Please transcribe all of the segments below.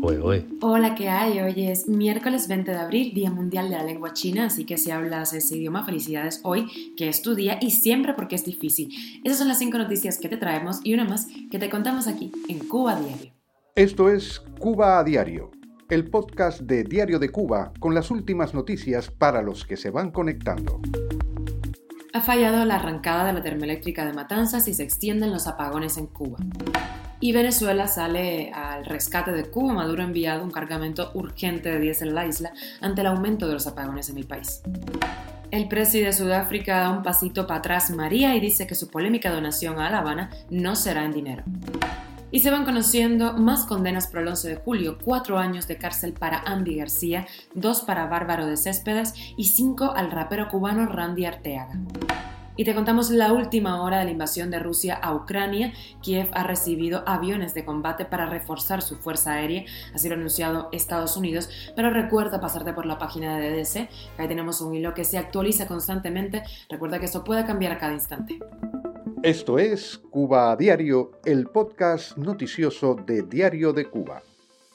Hola, ¿qué hay? Hoy es miércoles 20 de abril, Día Mundial de la Lengua China, así que si hablas ese idioma, felicidades hoy, que es tu día y siempre porque es difícil. Esas son las cinco noticias que te traemos y una más que te contamos aquí en Cuba Diario. Esto es Cuba a Diario, el podcast de Diario de Cuba con las últimas noticias para los que se van conectando. Ha fallado la arrancada de la termoeléctrica de Matanzas y se extienden los apagones en Cuba. Y Venezuela sale al rescate de Cuba. Maduro ha enviado un cargamento urgente de diésel a la isla ante el aumento de los apagones en el país. El presidente de Sudáfrica da un pasito para atrás María y dice que su polémica donación a La Habana no será en dinero. Y se van conociendo más condenas por el 11 de julio, cuatro años de cárcel para Andy García, dos para Bárbaro de Céspedes y cinco al rapero cubano Randy Arteaga. Y te contamos la última hora de la invasión de Rusia a Ucrania. Kiev ha recibido aviones de combate para reforzar su fuerza aérea, así lo anunciado Estados Unidos. Pero recuerda pasarte por la página de DDC, ahí tenemos un hilo que se actualiza constantemente. Recuerda que esto puede cambiar a cada instante. Esto es Cuba a Diario, el podcast noticioso de Diario de Cuba.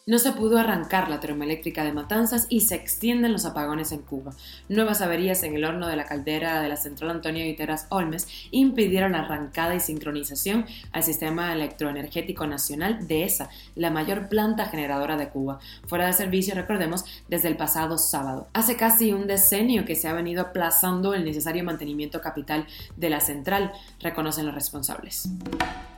No se pudo arrancar la termoeléctrica de Matanzas y se extienden los apagones en Cuba. Nuevas averías en el horno de la caldera de la central Antonio Guiteras Olmes impidieron la arrancada y sincronización al sistema electroenergético nacional de esa, la mayor planta generadora de Cuba, fuera de servicio, recordemos, desde el pasado sábado. Hace casi un decenio que se ha venido aplazando el necesario mantenimiento capital de la central, reconocen los responsables.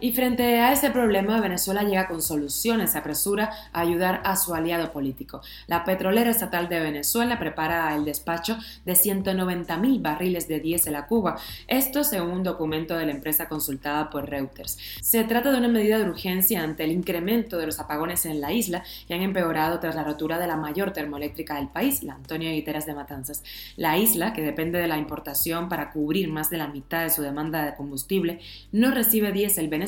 Y frente a este problema, Venezuela llega con soluciones, se apresura a ayudar a su aliado político. La petrolera estatal de Venezuela prepara el despacho de 190 mil barriles de diésel a Cuba, esto según un documento de la empresa consultada por Reuters. Se trata de una medida de urgencia ante el incremento de los apagones en la isla que han empeorado tras la rotura de la mayor termoeléctrica del país, la Antonio Guiteras de Matanzas. La isla, que depende de la importación para cubrir más de la mitad de su demanda de combustible, no recibe diésel venezolano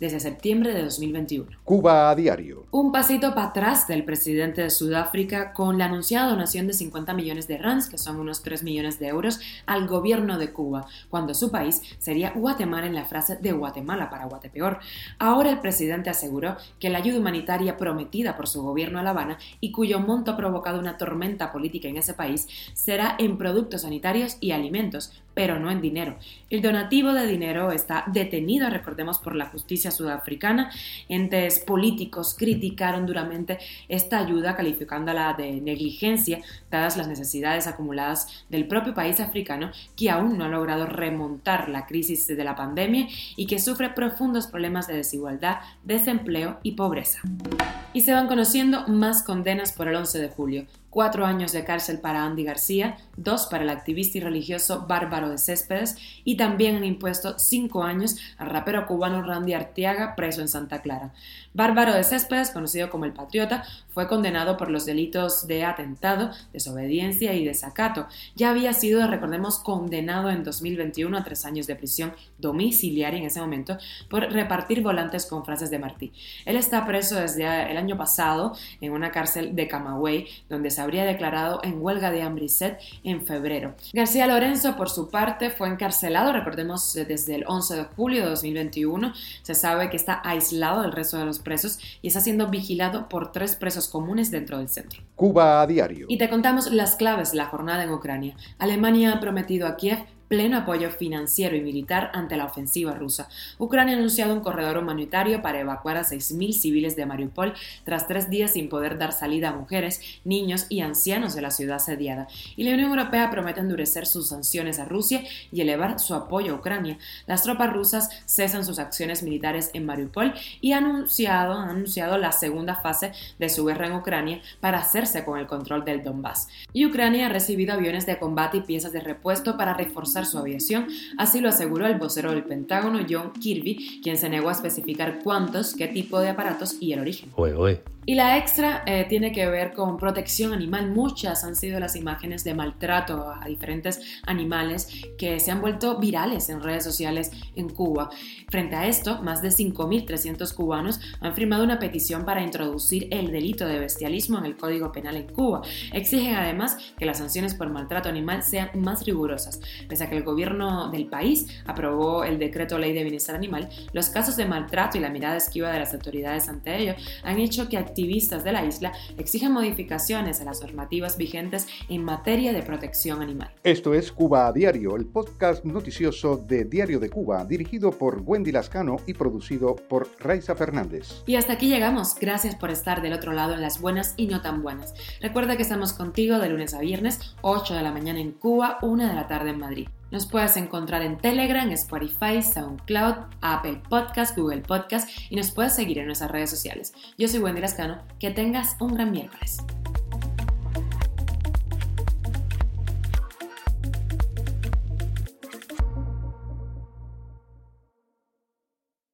desde septiembre de 2021. Cuba a diario. Un pasito para atrás del presidente de Sudáfrica con la anunciada donación de 50 millones de rands, que son unos 3 millones de euros, al gobierno de Cuba, cuando su país sería Guatemala en la frase de Guatemala para Guatepeor. Ahora el presidente aseguró que la ayuda humanitaria prometida por su gobierno a La Habana y cuyo monto ha provocado una tormenta política en ese país será en productos sanitarios y alimentos, pero no en dinero. El donativo de dinero está detenido, recordemos, por la justicia sudafricana. Entes políticos criticaron duramente esta ayuda, calificándola de negligencia, dadas las necesidades acumuladas del propio país africano, que aún no ha logrado remontar la crisis de la pandemia y que sufre profundos problemas de desigualdad, desempleo y pobreza. Y se van conociendo más condenas por el 11 de julio cuatro años de cárcel para Andy García, dos para el activista y religioso Bárbaro de Céspedes y también han impuesto cinco años al rapero cubano Randy Arteaga preso en Santa Clara. Bárbaro de Céspedes, conocido como el Patriota, fue condenado por los delitos de atentado, desobediencia y desacato. Ya había sido, recordemos, condenado en 2021 a tres años de prisión domiciliaria en ese momento por repartir volantes con frases de Martí. Él está preso desde el año pasado en una cárcel de Camagüey, donde se habría declarado en huelga de hambre y sed en febrero. García Lorenzo, por su parte, fue encarcelado, recordemos, desde el 11 de julio de 2021. Se sabe que está aislado del resto de los presos y está siendo vigilado por tres presos comunes dentro del centro. Cuba a diario. Y te contamos las claves de la jornada en Ucrania. Alemania ha prometido a Kiev pleno apoyo financiero y militar ante la ofensiva rusa. Ucrania ha anunciado un corredor humanitario para evacuar a 6.000 civiles de Mariupol tras tres días sin poder dar salida a mujeres, niños y ancianos de la ciudad asediada. Y la Unión Europea promete endurecer sus sanciones a Rusia y elevar su apoyo a Ucrania. Las tropas rusas cesan sus acciones militares en Mariupol y han anunciado, han anunciado la segunda fase de su guerra en Ucrania para hacerse con el control del Donbass. Y Ucrania ha recibido aviones de combate y piezas de repuesto para reforzar su aviación, así lo aseguró el vocero del Pentágono John Kirby, quien se negó a especificar cuántos, qué tipo de aparatos y el origen. Y la extra eh, tiene que ver con protección animal. Muchas han sido las imágenes de maltrato a diferentes animales que se han vuelto virales en redes sociales en Cuba. Frente a esto, más de 5.300 cubanos han firmado una petición para introducir el delito de bestialismo en el Código Penal en Cuba. Exigen además que las sanciones por maltrato animal sean más rigurosas. Pese a que el gobierno del país aprobó el decreto ley de bienestar animal, los casos de maltrato y la mirada esquiva de las autoridades ante ello han hecho que activistas de la isla exigen modificaciones a las normativas vigentes en materia de protección animal. Esto es Cuba a Diario, el podcast noticioso de Diario de Cuba, dirigido por Wendy Lascano y producido por Raiza Fernández. Y hasta aquí llegamos. Gracias por estar del otro lado en las buenas y no tan buenas. Recuerda que estamos contigo de lunes a viernes, 8 de la mañana en Cuba, 1 de la tarde en Madrid. Nos puedes encontrar en Telegram, Spotify, SoundCloud, Apple Podcast, Google Podcast y nos puedes seguir en nuestras redes sociales. Yo soy Wendy Lascano. Que tengas un gran miércoles.